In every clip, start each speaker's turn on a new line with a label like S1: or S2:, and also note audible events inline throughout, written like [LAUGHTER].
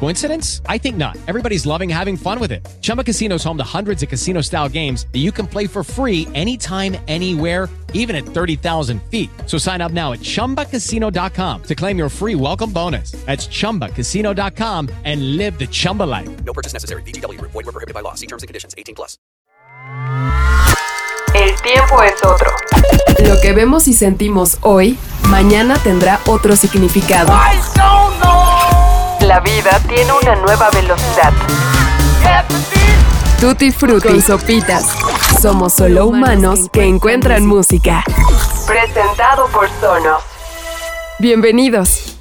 S1: Coincidence? I think not. Everybody's loving having fun with it. Chumba Casino is home to hundreds of casino style games that you can play for free anytime, anywhere, even at 30,000 feet. So sign up now at chumbacasino.com to claim your free welcome bonus. That's chumbacasino.com and live the Chumba life.
S2: No purchase necessary. VGW Group. Void were prohibited by law. See terms and conditions. 18 plus.
S3: El tiempo es otro. Lo que vemos y sentimos hoy, mañana tendrá otro significado. La vida tiene una nueva velocidad. Tutti Frutti con sopitas. Somos solo humanos que encuentran música. Presentado por Sonos. Bienvenidos.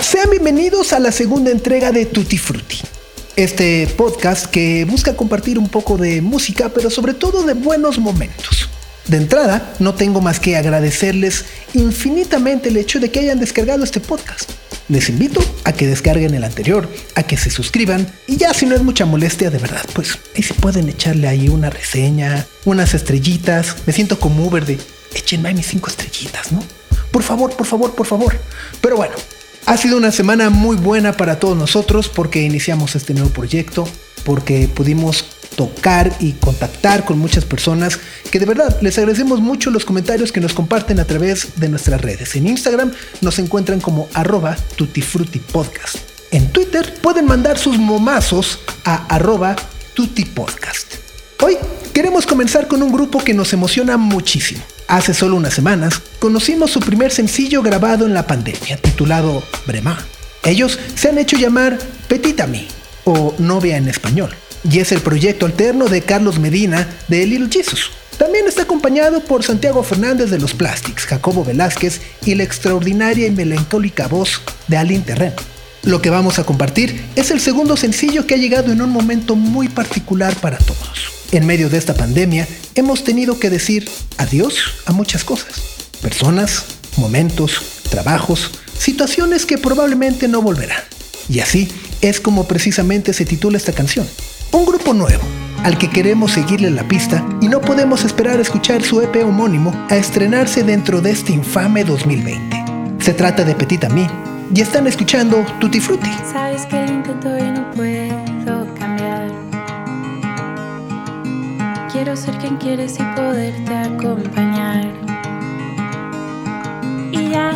S4: Sean bienvenidos a la segunda entrega de Tutti Frutti. Este podcast que busca compartir un poco de música, pero sobre todo de buenos momentos. De entrada, no tengo más que agradecerles infinitamente el hecho de que hayan descargado este podcast. Les invito a que descarguen el anterior, a que se suscriban y ya si no es mucha molestia de verdad, pues ahí se pueden echarle ahí una reseña, unas estrellitas. Me siento como Uber de échenme mis cinco estrellitas, ¿no? Por favor, por favor, por favor. Pero bueno, ha sido una semana muy buena para todos nosotros porque iniciamos este nuevo proyecto, porque pudimos tocar y contactar con muchas personas que de verdad les agradecemos mucho los comentarios que nos comparten a través de nuestras redes. En Instagram nos encuentran como arroba tutifrutipodcast. En Twitter pueden mandar sus momazos a arroba tutipodcast. Hoy queremos comenzar con un grupo que nos emociona muchísimo. Hace solo unas semanas conocimos su primer sencillo grabado en la pandemia, titulado Brema. Ellos se han hecho llamar Petit Ami o Novia en español, y es el proyecto alterno de Carlos Medina de Little Jesus. También está acompañado por Santiago Fernández de los Plastics, Jacobo Velázquez y la extraordinaria y melancólica voz de Aline Terreno. Lo que vamos a compartir es el segundo sencillo que ha llegado en un momento muy particular para todos. En medio de esta pandemia hemos tenido que decir adiós a muchas cosas. Personas, momentos, trabajos, situaciones que probablemente no volverán. Y así es como precisamente se titula esta canción. Un grupo nuevo, al que queremos seguirle la pista y no podemos esperar a escuchar su EP homónimo a estrenarse dentro de este infame 2020. Se trata de Petit Ami y están escuchando Tutti Frutti.
S5: Sabes que lo intento y no puedo cambiar. Quiero ser quien quieres y poderte acompañar. Y ya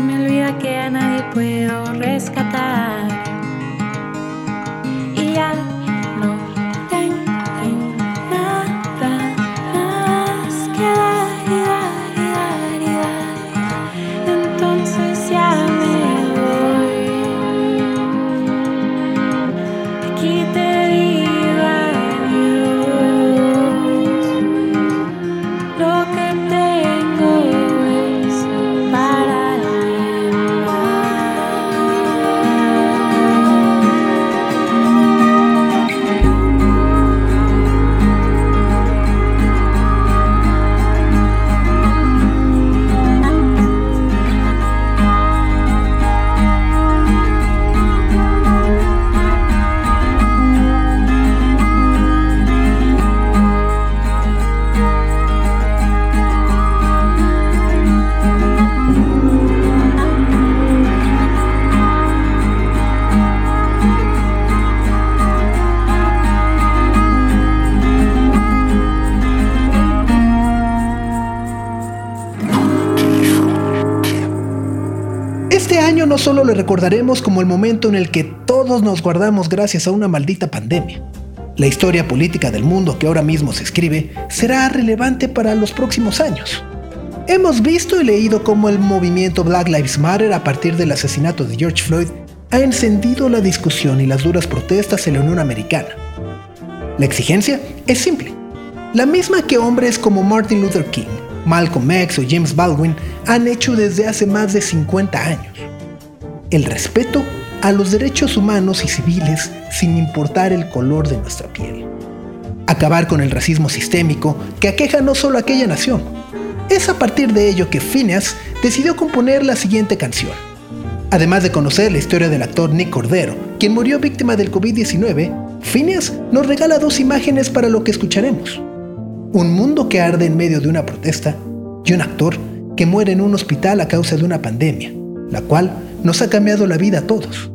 S5: me olvida que a nadie puedo rescatar.
S4: Solo le recordaremos como el momento en el que todos nos guardamos gracias a una maldita pandemia. La historia política del mundo que ahora mismo se escribe será relevante para los próximos años. Hemos visto y leído cómo el movimiento Black Lives Matter a partir del asesinato de George Floyd ha encendido la discusión y las duras protestas en la Unión Americana. La exigencia es simple, la misma que hombres como Martin Luther King, Malcolm X o James Baldwin han hecho desde hace más de 50 años. El respeto a los derechos humanos y civiles sin importar el color de nuestra piel. Acabar con el racismo sistémico que aqueja no solo a aquella nación. Es a partir de ello que Phineas decidió componer la siguiente canción. Además de conocer la historia del actor Nick Cordero, quien murió víctima del COVID-19, Phineas nos regala dos imágenes para lo que escucharemos. Un mundo que arde en medio de una protesta y un actor que muere en un hospital a causa de una pandemia, la cual nos ha cambiado la vida a todos.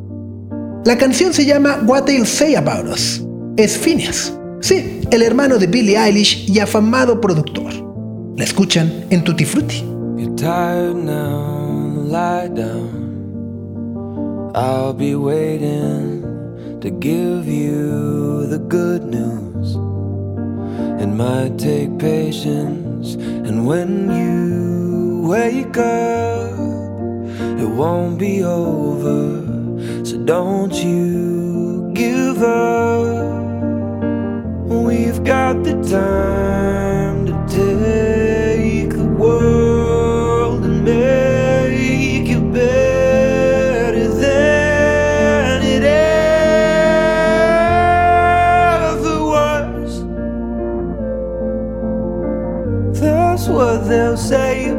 S4: La canción se llama What They'll Say About Us. Es Phineas, sí, el hermano de Billie Eilish y afamado productor. La escuchan en Tutti Frutti.
S6: You're tired now, lie down. I'll be waiting to give you the good news. It might take patience, and when you wake up, it won't be over. So don't you give up. We've got the time to take the world and make it better than it ever was. That's what they'll say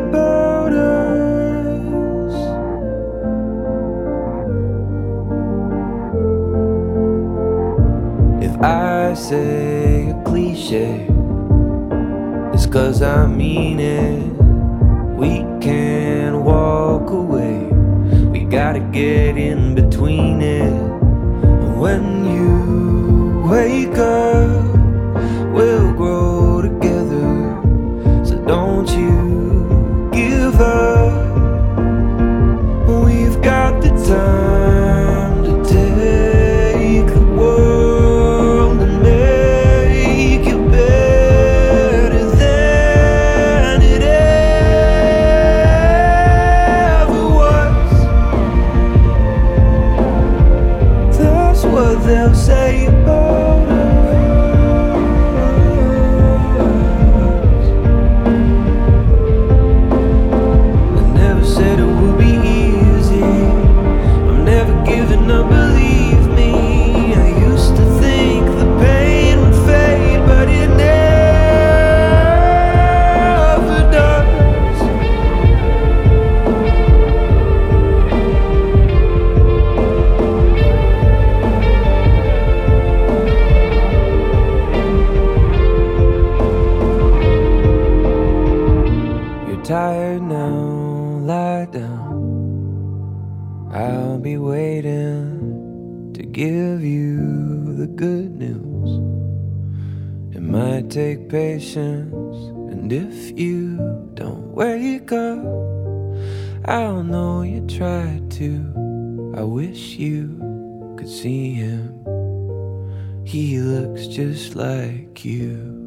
S6: say a cliche, it's cause I mean it. We can't walk away, we gotta get in between it. And when you wake up, take patience, and if you don't wake up, I'll know you tried to. I wish you could see him. He looks just like you.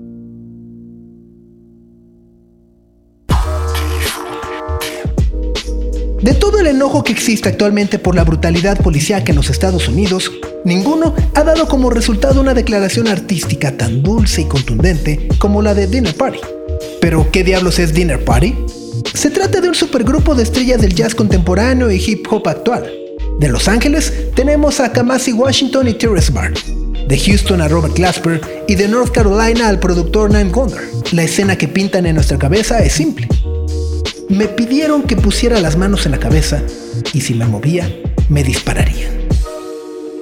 S4: De todo el enojo que existe actualmente por la brutalidad policíaca en los Estados Unidos, ninguno ha dado como resultado una declaración artística tan dulce y contundente como la de Dinner Party. Pero, ¿qué diablos es Dinner Party? Se trata de un supergrupo de estrellas del jazz contemporáneo y hip hop actual. De Los Ángeles tenemos a Kamasi Washington y Terrence Barr. De Houston a Robert Glasper y de North Carolina al productor Nine Gonder. La escena que pintan en nuestra cabeza es simple. Me pidieron que pusiera las manos en la cabeza y si la movía, me dispararían.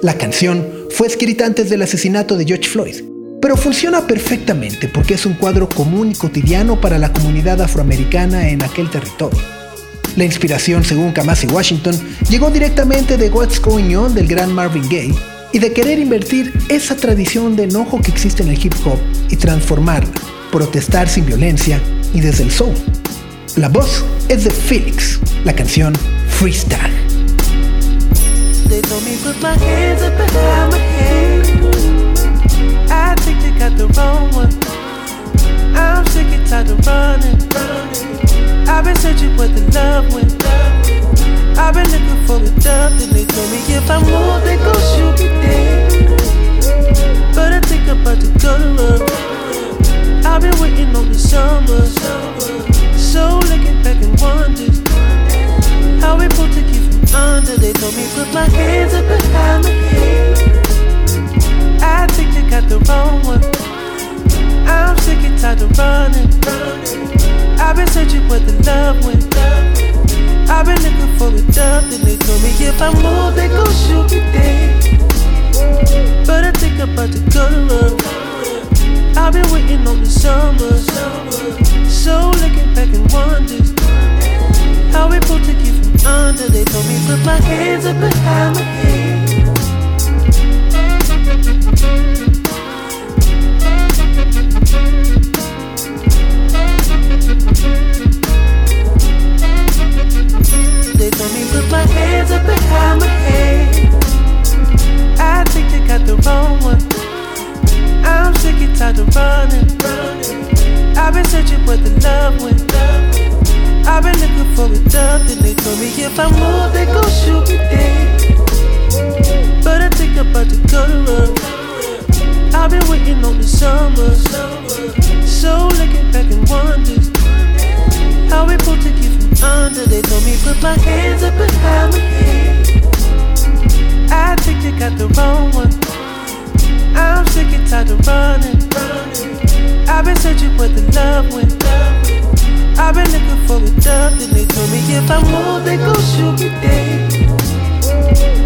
S4: La canción fue escrita antes del asesinato de George Floyd, pero funciona perfectamente porque es un cuadro común y cotidiano para la comunidad afroamericana en aquel territorio. La inspiración, según Kamasi Washington, llegó directamente de What's Going On del gran Marvin Gaye y de querer invertir esa tradición de enojo que existe en el hip hop y transformarla, protestar sin violencia y desde el soul. La voz es de Felix, la canción Freestyle.
S7: They told me put my hands up behind my head. I think they got the wrong one. I'm sick and tired of running. I've been searching where the love went. I've been looking for a dove, then they told me if I move, they gon' shoot me dead. But I think I'm about to go to. I've been waiting on the summer. So looking back and wondering how we pulled to under. They told me put my hands up behind my head. I think they got the wrong one. I'm sick and tired of running. I've been searching where the love went. I've been looking for a dove, then they told me if I move, they gon' shoot me dead. But I think I'm about to go to love. I've been waiting on the summer. So looking back and wondering how we pulled to keep under. They told me put my hands up behind my head. They told me put my hands up behind my head. I think they got the wrong one. I'm sick and tired of running. I've been searching where the love went. I've been looking for a dove, then they told me if I move, they gon' shoot me dead. But I think I'm about to go to love. I've been waiting on the summer. So looking back and wondering how we pulled to keep from under. They told me put my hands up behind my head. I think they got the wrong one. I'm sick and tired of running. I've been searching where the love went. I've been looking for a dove, then they told me if I move, they gon' shoot me dead.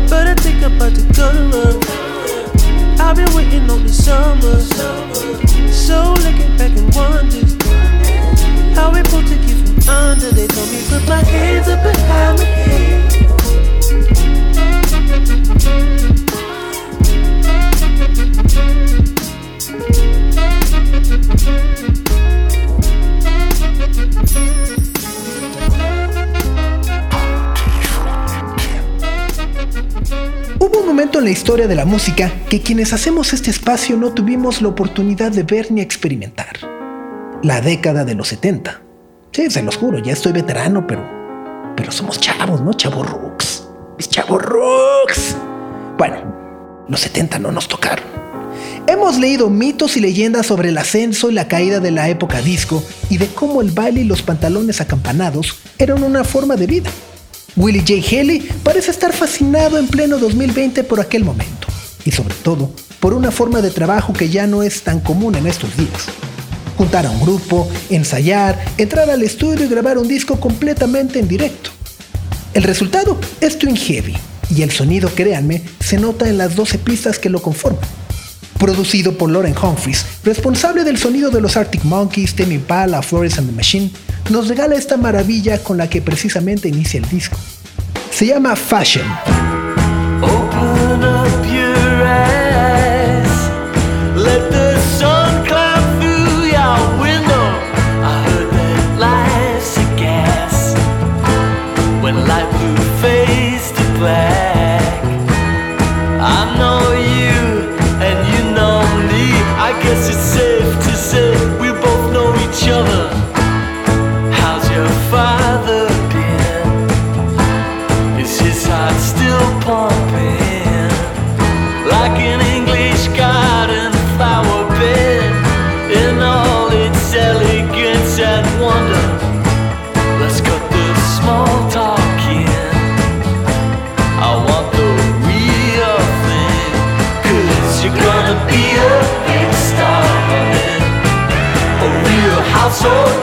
S7: But I think I'm about to go to love. I've been waiting on the summer. So looking back and wondering how we pulled to keep from under. They told me put my hands up behind my head.
S4: Hubo un momento en la historia de la música que quienes hacemos este espacio no tuvimos la oportunidad de ver ni experimentar. La década de los 70. Sí, se los juro, ya estoy veterano, pero, pero somos chavos, ¿no? Chavos rooks. Mis chavos rooks. Bueno, los 70 no nos tocaron. Hemos leído mitos y leyendas sobre el ascenso y la caída de la época disco y de cómo el baile y los pantalones acampanados eran una forma de vida. Willie J. Haley parece estar fascinado en pleno 2020 por aquel momento y sobre todo por una forma de trabajo que ya no es tan común en estos días. Juntar a un grupo, ensayar, entrar al estudio y grabar un disco completamente en directo. El resultado es Twin Heavy y el sonido, créanme, se nota en las 12 pistas que lo conforman. Producido por Lauren Humphries, responsable del sonido de los Arctic Monkeys, Tame Impala, Flores and the Machine, nos regala esta maravilla con la que precisamente inicia el disco. Se llama Fashion.
S7: Open up your eyes. Let the sun climb through your window. I heard that life's a gas. When light blue fades to black. I know you and you know me. I guess it's safe to say we both know each other. Father been? Is his heart still pumping like an English garden flower bed in all its elegance and wonder? Let's cut the small talk in. I want the real you're gonna be a big star, a real household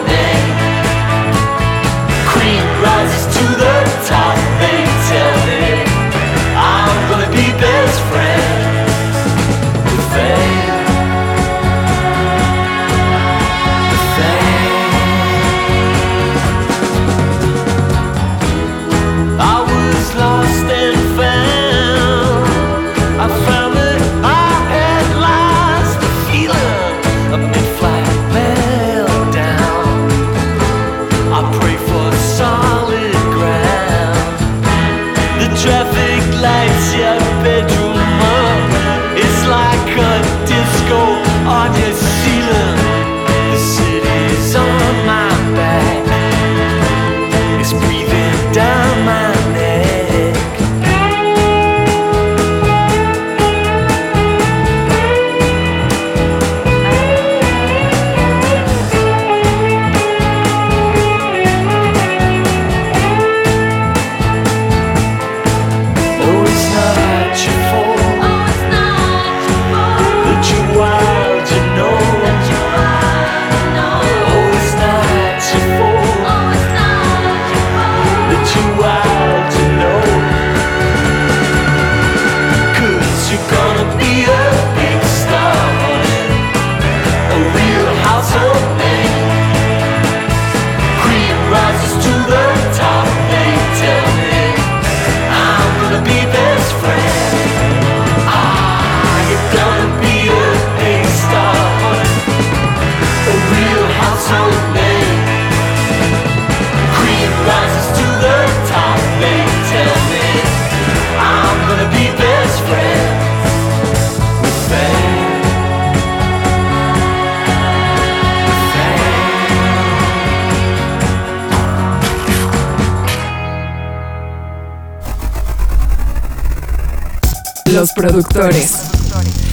S3: Los productores.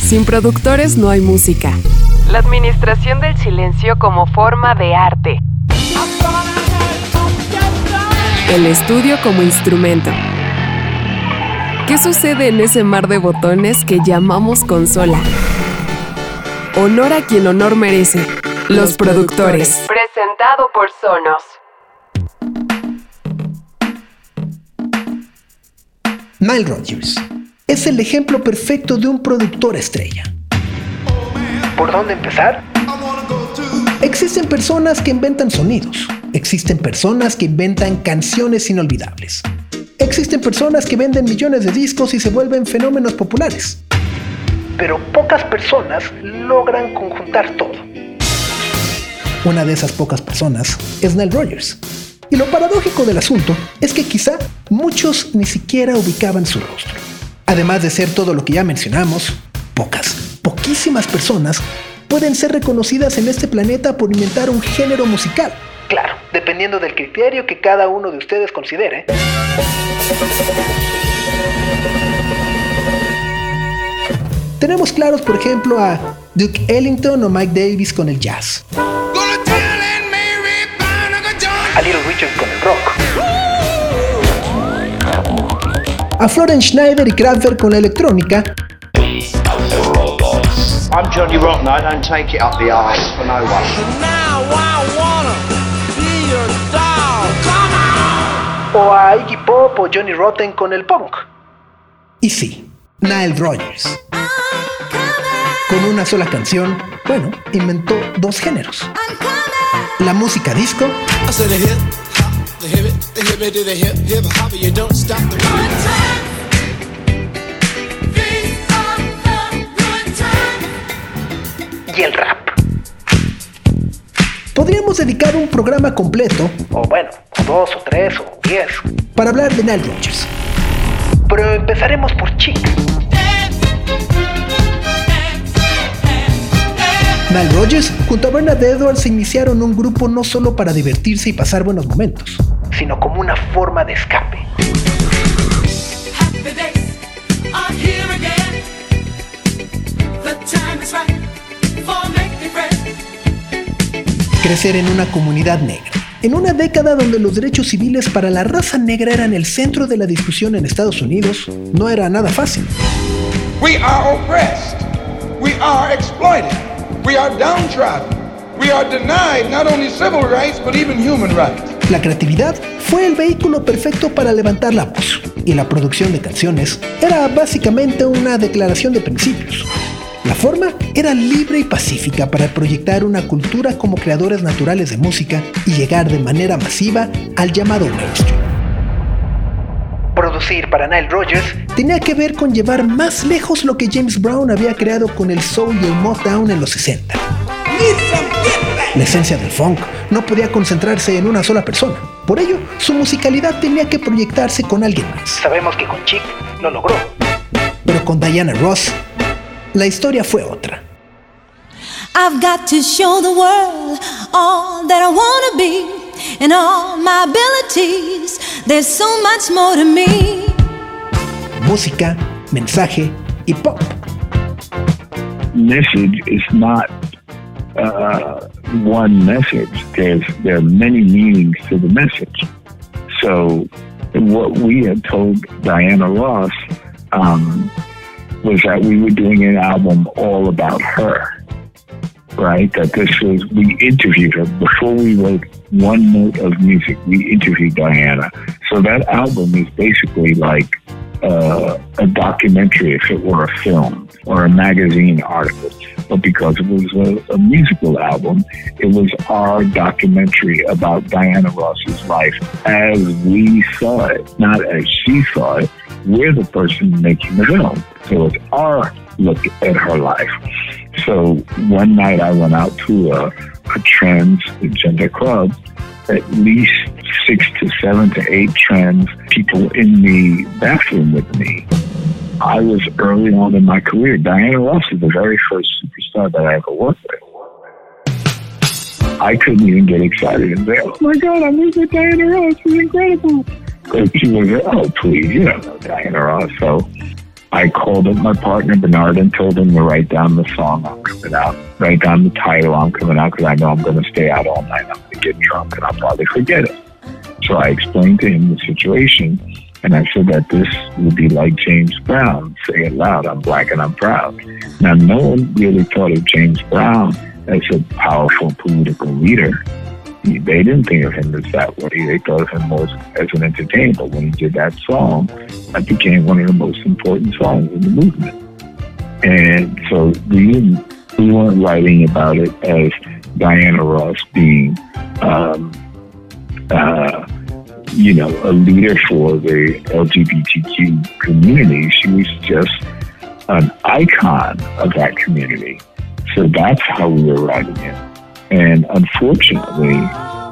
S3: Sin productores no hay música. La administración del silencio como forma de arte. El estudio como instrumento. ¿Qué sucede en ese mar de botones que llamamos consola? Honor a quien honor merece. Los, productores. Presentado por Sonos.
S4: Nile Rodgers es el ejemplo perfecto de un productor estrella. ¿Por dónde empezar? Existen personas que inventan sonidos. Existen personas que inventan canciones inolvidables. Existen personas que venden millones de discos y se vuelven fenómenos populares. Pero pocas personas logran conjuntar todo. Una de esas pocas personas es Nile Rodgers. Y lo paradójico del asunto es que quizá muchos ni siquiera ubicaban su rostro. Además de ser todo lo que ya mencionamos, pocas, poquísimas personas pueden ser reconocidas en este planeta por inventar un género musical. Claro, dependiendo del criterio que cada uno de ustedes considere. Tenemos claros, por ejemplo, a Duke Ellington o Mike Davis con el jazz. A Little Richard con el rock. A Florence Schneider y Kraftwerk con la electrónica.
S8: I'm Johnny Rotten, I don't take it up the arse for no one.
S4: O a Iggy Pop o Johnny Rotten con el punk. Y sí, Nile Rodgers. Con una sola canción, bueno, inventó dos géneros. La música disco
S7: I said the the hip, it, to the hip, hip, hop, you don't stop the
S4: y el rap. Podríamos dedicar un programa completo, o bueno, o dos, o tres, o diez, para hablar de Nile Rodgers. Pero empezaremos por Chic. Nile Rodgers junto a Bernard Edwards iniciaron un grupo no solo para divertirse y pasar buenos momentos, sino como una forma de escape. Crecer en una comunidad negra. En una década donde los derechos civiles para la raza negra eran el centro de la discusión en Estados Unidos, no era nada fácil.
S9: We are oppressed. We are exploited. We are downtrodden. We are denied not only civil rights, but even human rights.
S4: La creatividad fue el vehículo perfecto para levantar la voz, y la producción de canciones era básicamente una declaración de principios. La forma era libre y pacífica para proyectar una cultura como creadores naturales de música y llegar de manera masiva al llamado mainstream. Producir para Nile Rodgers tenía que ver con llevar más lejos lo que James Brown había creado con el soul y el Motown en los 60. La esencia del funk no podía concentrarse en una sola persona. Por ello, su musicalidad tenía que proyectarse con alguien más. Sabemos que con Chic lo logró. Pero con Diana Ross, la historia fue otra.
S5: I've got to show the world all that I want to be and all my abilities. There's so much more to me.
S4: Música, mensaje y pop.
S10: message is not uh, one message. There's there are many meanings to the message. So what we had told Diana Ross um, was that we were doing an album all about her. Right, that this was we interviewed her before we wrote one note of music. We interviewed Diana, so that album is basically like uh, a documentary if it were a film or a magazine article. But because it was a, a musical album, it was our documentary about Diana Ross's life as we saw it, not as she saw it. We're the person making the film. So it's our look at her life. So one night I went out to a, a transgender club at least six to seven to eight trans people in the bathroom with me. I was early on in my career. Diana Ross is the very first superstar that I ever worked with. I couldn't even get excited and say, "Oh my God, I'm with Diana Ross! She's incredible." Because she was, "Oh please, you don't know Diana Ross." So I called up my partner Bernard and told him to write down the song I'm coming out, write down the title I'm coming out because I know I'm going to stay out all night. I'm going to get drunk and I'll probably forget it. So I explained to him the situation and I said that this would be like James Brown. Say it loud, I'm black and I'm proud. Now, no one really thought of James Brown as a powerful political leader. They didn't think of him as that way. They thought of him more as, an entertainer. But when he did that song, that became one of the most important songs in the movement. And so we we weren't writing about it as Diana Ross being, um, uh, you know, a leader for the LGBTQ community. She was just an icon of that community. So that's how we were writing it. And unfortunately,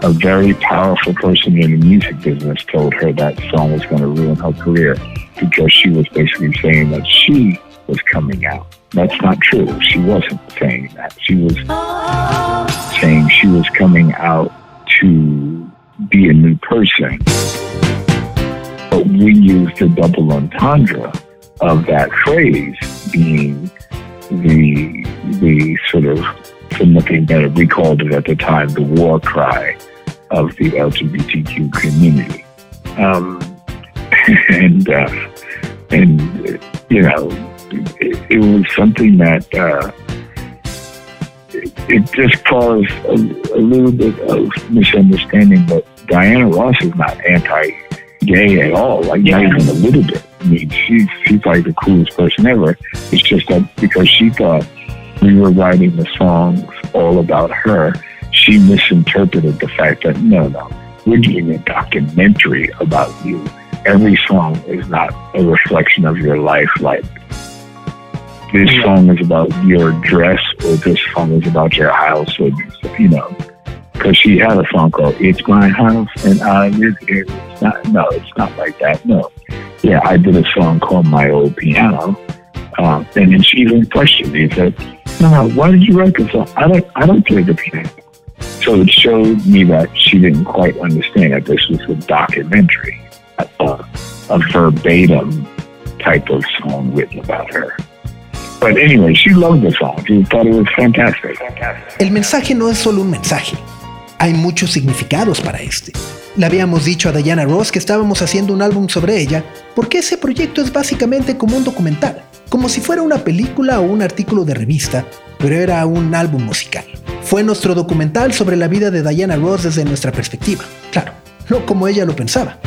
S10: a very powerful person in the music business told her that song was going to ruin her career because she was basically saying that she was coming out. That's not true. She wasn't saying that. She was saying she was coming out to be a new person. But we used the double entendre of that phrase being the the sort of from looking at it, we called it at the time the war cry of the LGBTQ community. Um, [LAUGHS] and uh, and you know, it, it was something that uh, it, it just caused a, a little bit of misunderstanding. But Diana Ross is not anti-gay at all, like not even a little bit. I mean, she's she's like the coolest person ever. It's just that because she thought we were writing the songs all about her, she misinterpreted the fact that no, no, we're doing a documentary about you. Every song is not a reflection of your life. Like this song is about your dress, or this song is about your house, or you know. Because she had a song called "It's My House" and I live here. It's not, no, it's not like that. No, yeah, I did a song called "My Old Piano," um, and then she even questioned me. Said, "No, why did you write this song? I don't, I don't play the piano." So it showed me that she didn't quite understand that this was a documentary, a, a verbatim type of song written about her. But anyway, she loved the song. She thought it was fantastic.
S4: El mensaje no es solo un mensaje. Hay muchos significados para este. Le habíamos dicho a Diana Ross que estábamos haciendo un álbum sobre ella porque ese proyecto es básicamente como un documental, como si fuera una película o un artículo de revista, pero era un álbum musical. Fue nuestro documental sobre la vida de Diana Ross desde nuestra perspectiva, claro, no como ella lo pensaba.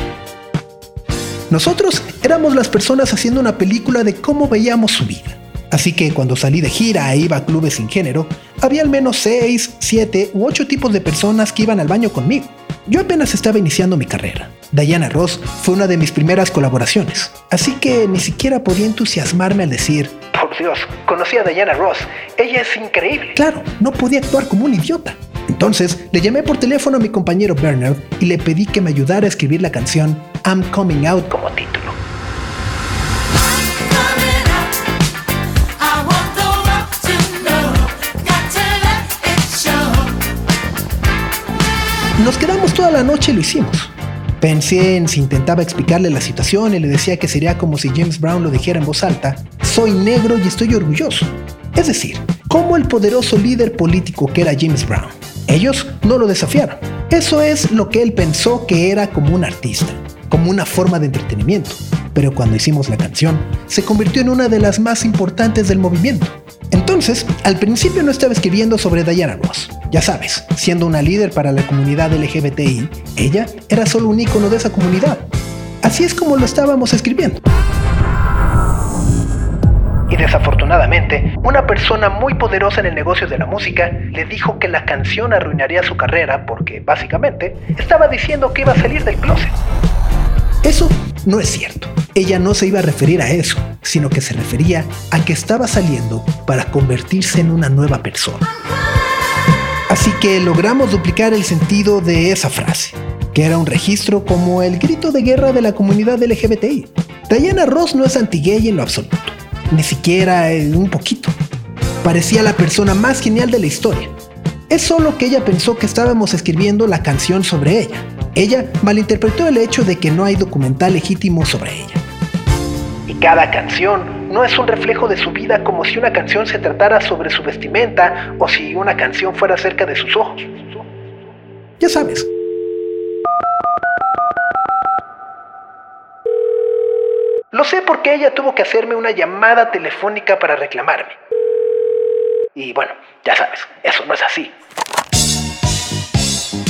S4: Nosotros éramos las personas haciendo una película de cómo veíamos su vida. Así que cuando salí de gira e iba a clubes sin género, había al menos 6, 7 u 8 tipos de personas que iban al baño conmigo. Yo apenas estaba iniciando mi carrera. Diana Ross fue una de mis primeras colaboraciones, así que ni siquiera podía entusiasmarme al decir, por Dios, conocí a Diana Ross, ella es increíble. Claro, no podía actuar como un idiota. Entonces le llamé por teléfono a mi compañero Bernard y le pedí que me ayudara a escribir la canción I'm Coming Out como título. Nos quedamos toda la noche y lo hicimos. Pensé en si intentaba explicarle la situación y le decía que sería como si James Brown lo dijera en voz alta, soy negro y estoy orgulloso. Es decir, como el poderoso líder político que era James Brown. Ellos no lo desafiaron. Eso es lo que él pensó que era como un artista, como una forma de entretenimiento. Pero cuando hicimos la canción, se convirtió en una de las más importantes del movimiento. Entonces, al principio no estaba escribiendo sobre Diana Ross. Ya sabes, siendo una líder para la comunidad LGBTI, ella era solo un icono de esa comunidad. Así es como lo estábamos escribiendo. Y desafortunadamente, una persona muy poderosa en el negocio de la música le dijo que la canción arruinaría su carrera porque, básicamente, estaba diciendo que iba a salir del closet. Eso no es cierto. Ella no se iba a referir a eso, sino que se refería a que estaba saliendo para convertirse en una nueva persona. Así que logramos duplicar el sentido de esa frase, que era un registro como el grito de guerra de la comunidad LGBTI. Diana Ross no es anti-gay en lo absoluto, ni siquiera eh, un poquito. Parecía la persona más genial de la historia. Es solo que ella pensó que estábamos escribiendo la canción sobre ella. Ella malinterpretó el hecho de que no hay documental legítimo sobre ella. Y cada canción no es un reflejo de su vida como si una canción se tratara sobre su vestimenta o si una canción fuera acerca de sus ojos. Ya sabes. Lo sé porque ella tuvo que hacerme una llamada telefónica para reclamarme. Y bueno, ya sabes, eso no es así.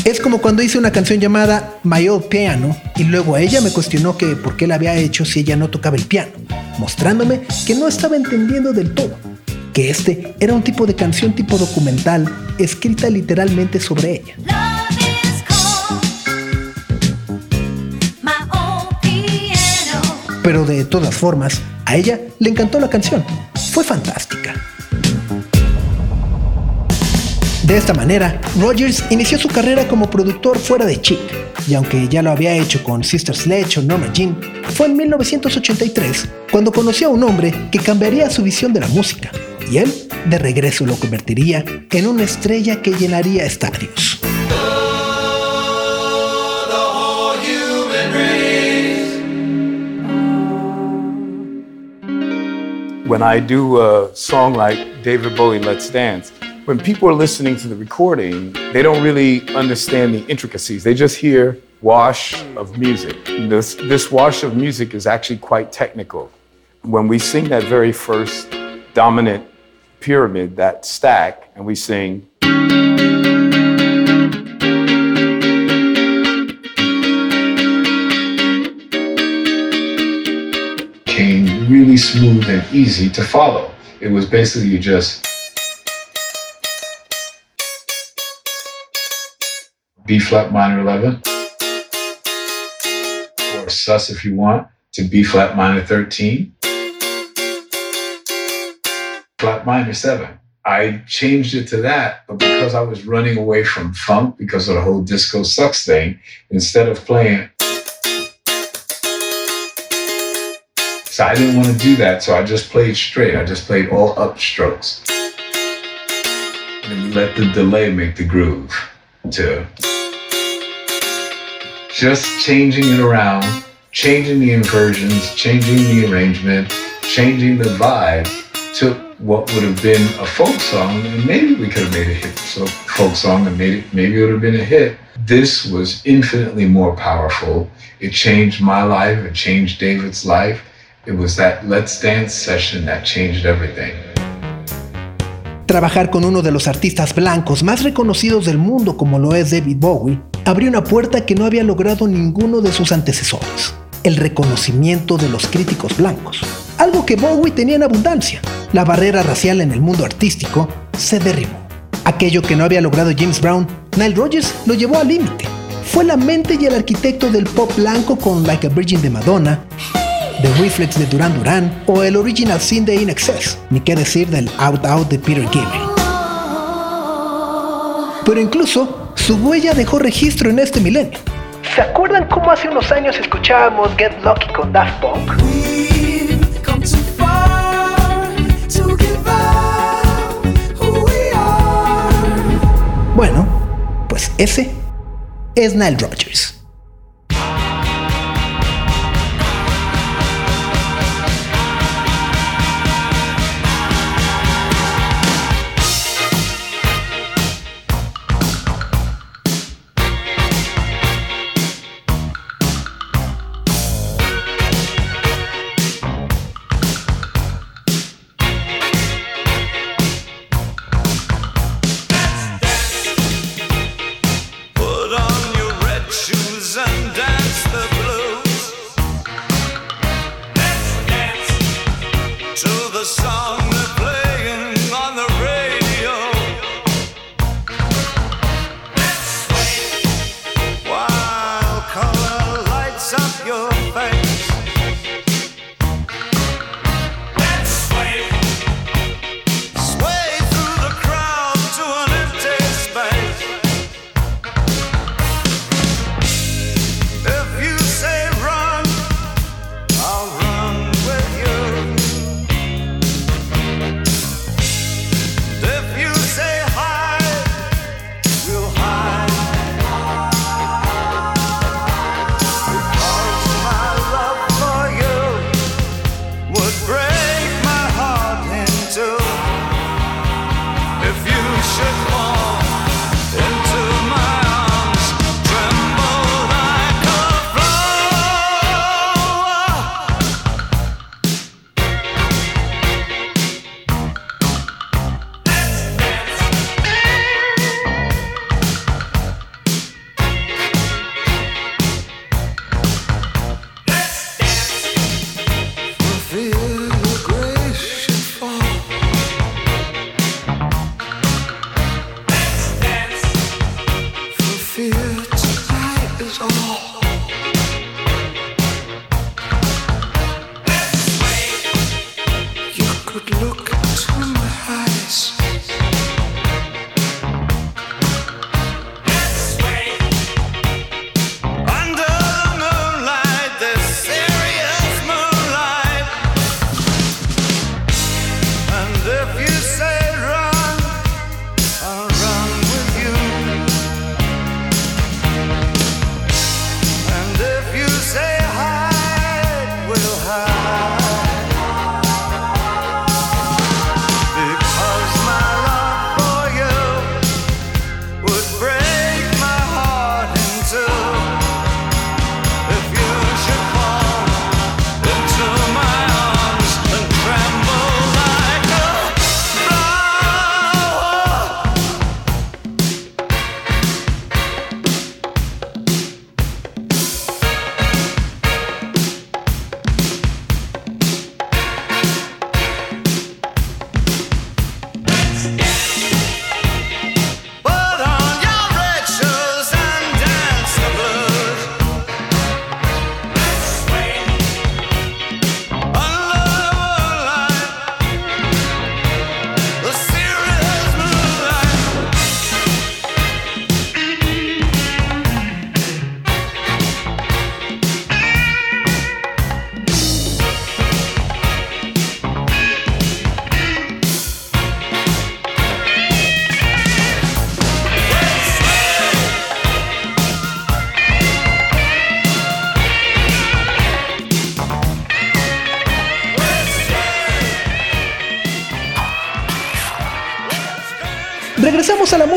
S4: Es como cuando hice una canción llamada My Old Piano y luego ella me cuestionó que por qué la había hecho si ella no tocaba el piano, mostrándome que no estaba entendiendo del todo, que este era un tipo de canción tipo documental escrita literalmente sobre ella. Pero de todas formas, a ella le encantó la canción. Fue fantástica. De esta manera, Rogers inició su carrera como productor fuera de Chic, y aunque ya lo había hecho con Sister Sledge o Norma Jean, fue en 1983 cuando conoció a un hombre que cambiaría su visión de la música, y él de regreso lo convertiría en una estrella que llenaría estadios.
S11: When I do a song like David Bowie, Let's Dance, when people are listening to the recording, they don't really understand the intricacies. They just hear wash of music. This, this wash of music is actually quite technical. When we sing that very first dominant pyramid, that stack, and we sing.
S12: Came really smooth and easy to follow. It was basically just B flat minor 11, or sus if you want, to B flat minor 13, flat minor 7. I changed it to that, but because I was running away from funk because of the whole disco sucks thing, instead of playing, so I didn't want to do that, so I just played straight. I just played all up strokes. And let the delay make the groove to just changing it around, changing the inversions, changing the arrangement, changing the vibe took what would have been a folk song, and maybe we could have made a hit so folk song, and made it, maybe it would have been a hit. This was infinitely more powerful. It changed my life. It changed David's life. It was that Let's Dance session that changed everything.
S4: Trabajar con uno de los artistas blancos más reconocidos del mundo como lo es David Bowie abrió una puerta que no había logrado ninguno de sus antecesores, el reconocimiento de los críticos blancos, algo que Bowie tenía en abundancia. La barrera racial en el mundo artístico se derribó. Aquello que no había logrado James Brown, Nile Rodgers lo llevó al límite. Fue la mente y el arquitecto del pop blanco con Like a Virgin de Madonna, The Reflex de Duran Duran o el Original Sin de In Excess, ni qué decir del Out Out de Peter Gabriel. Pero incluso su huella dejó registro en este milenio. ¿Se acuerdan cómo hace unos años escuchábamos Get Lucky con Daft Punk? Bueno, pues ese es Nile Rodgers.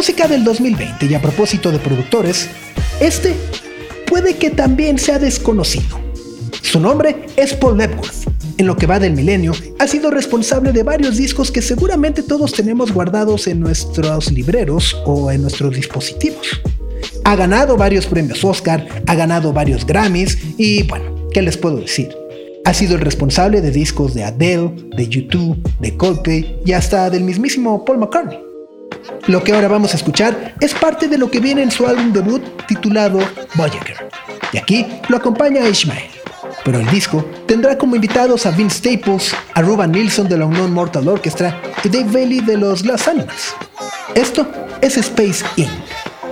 S4: Música del 2020 y a propósito de productores, este puede que también sea desconocido. Su nombre es Paul Epworth. En lo que va del milenio, ha sido responsable de varios discos que seguramente todos tenemos guardados en nuestros libreros o en nuestros dispositivos. Ha ganado varios premios Oscar, ha ganado varios Grammys y bueno, ¿qué les puedo decir? Ha sido el responsable de discos de Adele, de YouTube, de Coldplay y hasta del mismísimo Paul McCartney. Lo que ahora vamos a escuchar es parte de lo que viene en su álbum debut titulado Voyager. Y aquí lo acompaña Ishmael. Pero el disco tendrá como invitados a Vince Staples, a Ruben Nilsson de la Unknown Mortal Orchestra y Dave Bailey de los Glass Animals. Esto es Space Inc.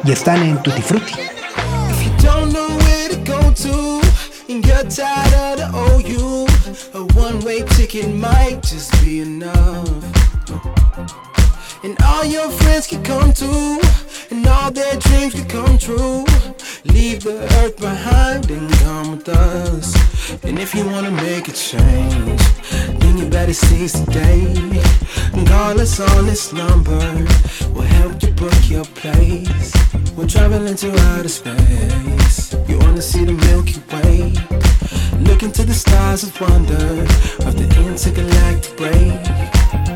S4: y están en Tutti Frutti.
S7: One-way ticket might just be enough. And all your friends can come too, and all their dreams can come true. Leave the earth behind and come with us. And if you wanna make a change, then you better seize the day. Call us on this number, we'll help you book your place. We're traveling to outer space. You wanna see the Milky Way? Look into the stars of wonder of the intergalactic break.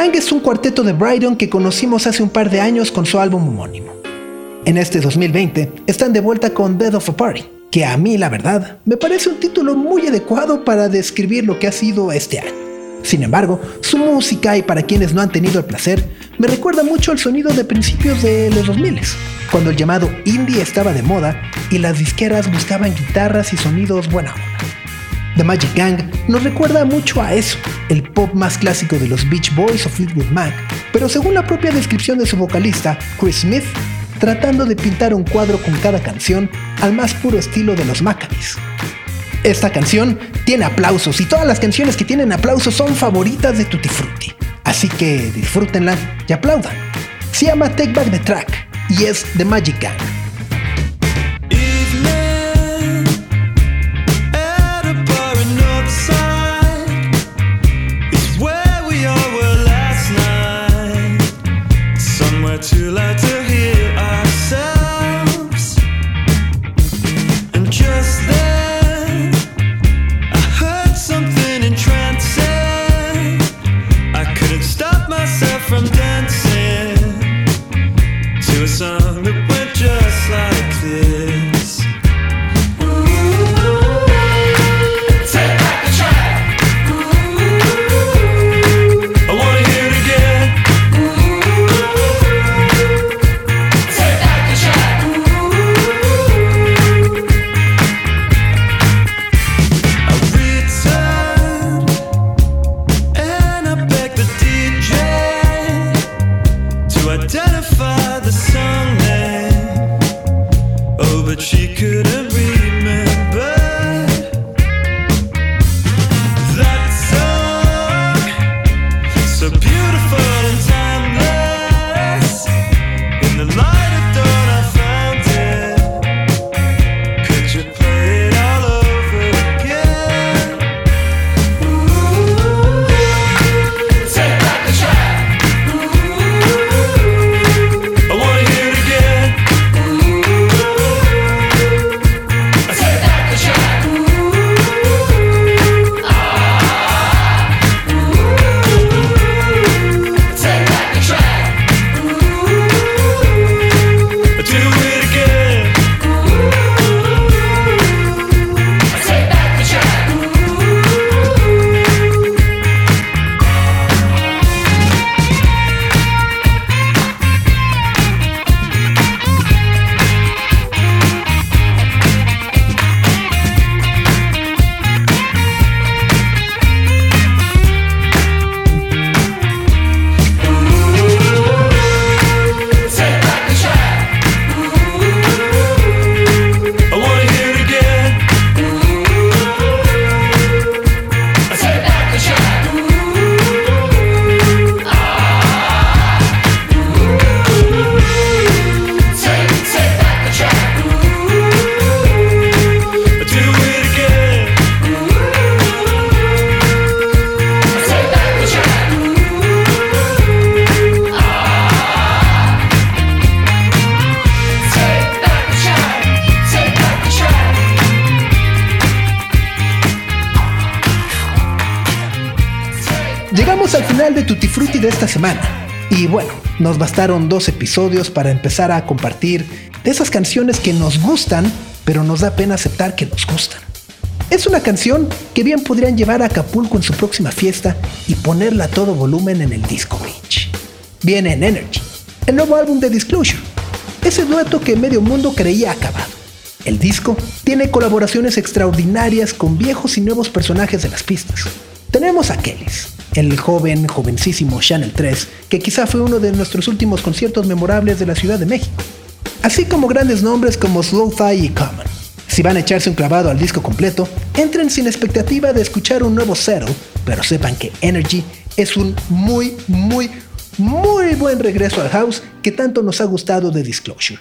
S4: Gang es un cuarteto de Brighton que conocimos hace un par de años con su álbum homónimo. En este 2020 están de vuelta con Dead of a Party, que a mí la verdad me parece un título muy adecuado para describir lo que ha sido este año. Sin embargo, su música y para quienes no han tenido el placer, me recuerda mucho al sonido de principios de los 2000, cuando el llamado indie estaba de moda y las disqueras buscaban guitarras y sonidos buena. The Magic Gang nos recuerda mucho a eso, el pop más clásico de los Beach Boys o Fleetwood Mac, pero según la propia descripción de su vocalista, Chris Smith, tratando de pintar un cuadro con cada canción al más puro estilo de los Maccabees. Esta canción tiene aplausos y todas las canciones que tienen aplausos son favoritas de Tutti Frutti, así que disfrútenla y aplaudan. Se llama Take Back the Track y es The Magic Gang.
S7: Dos episodios para empezar a compartir de esas canciones que nos gustan, pero nos da pena aceptar que nos gustan. Es una canción que bien podrían llevar a Acapulco en su próxima fiesta y ponerla a todo volumen en el Disco Beach. Viene en Energy, el nuevo álbum de Disclosure, ese dueto que medio mundo creía acabado. El disco tiene colaboraciones extraordinarias con viejos y nuevos personajes de las pistas. Tenemos a Kellys, el joven, jovencísimo Channel 3, que quizá fue uno de nuestros últimos conciertos memorables de la Ciudad de México. Así como grandes nombres como Slow-Fi y Common. Si van a echarse un clavado al disco completo, entren sin expectativa de escuchar un nuevo Settle, pero sepan que Energy es un muy, muy, muy buen regreso al house que tanto nos ha gustado de Disclosure.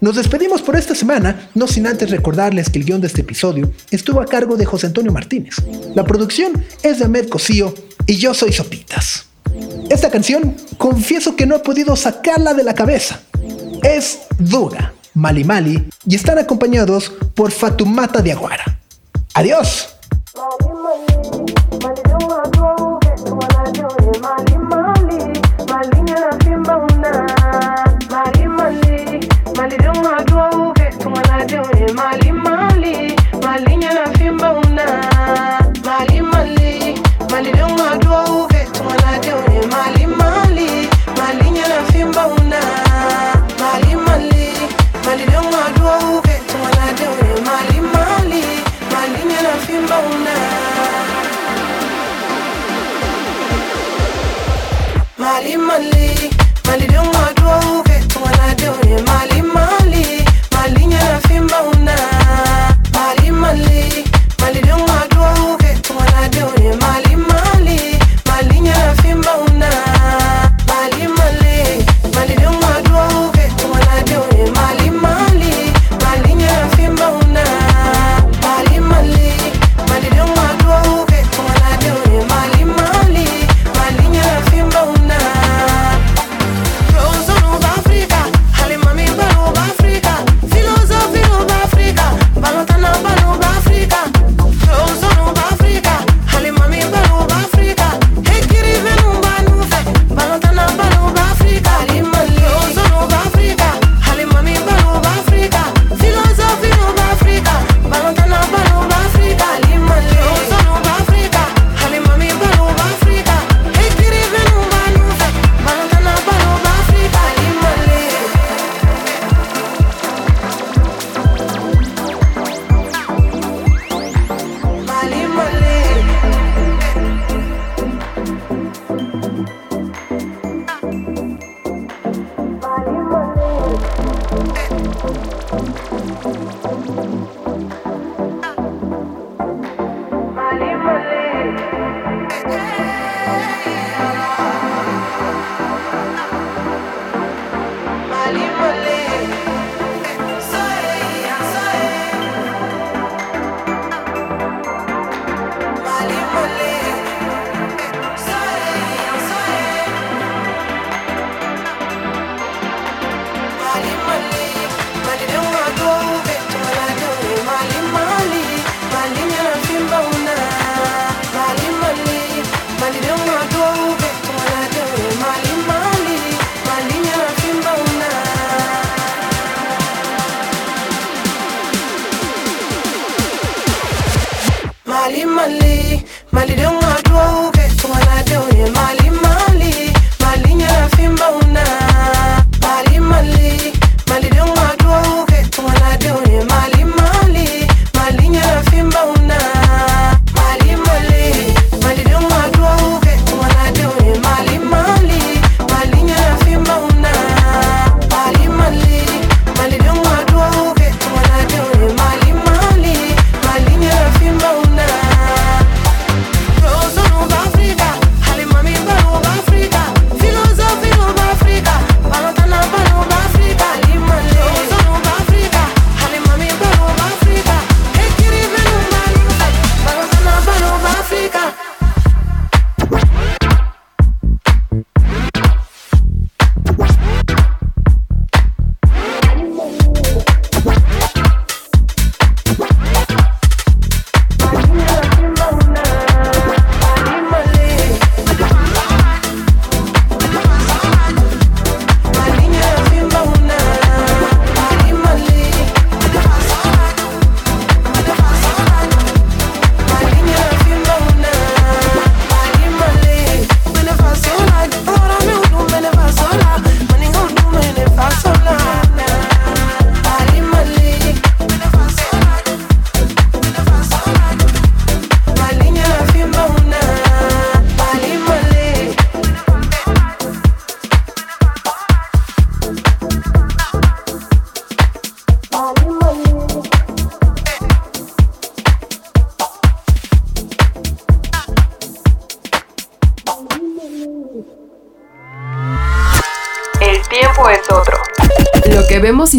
S7: Nos despedimos por esta semana, no sin antes recordarles que el guion de este episodio estuvo a cargo de José Antonio Martínez. La producción es de Ahmed Cosío y yo soy Sopitas. Esta canción, confieso que no he podido sacarla de la cabeza. Es dura, Mali Mali, y están acompañados por Fatumata de Aguara. ¡Adiós!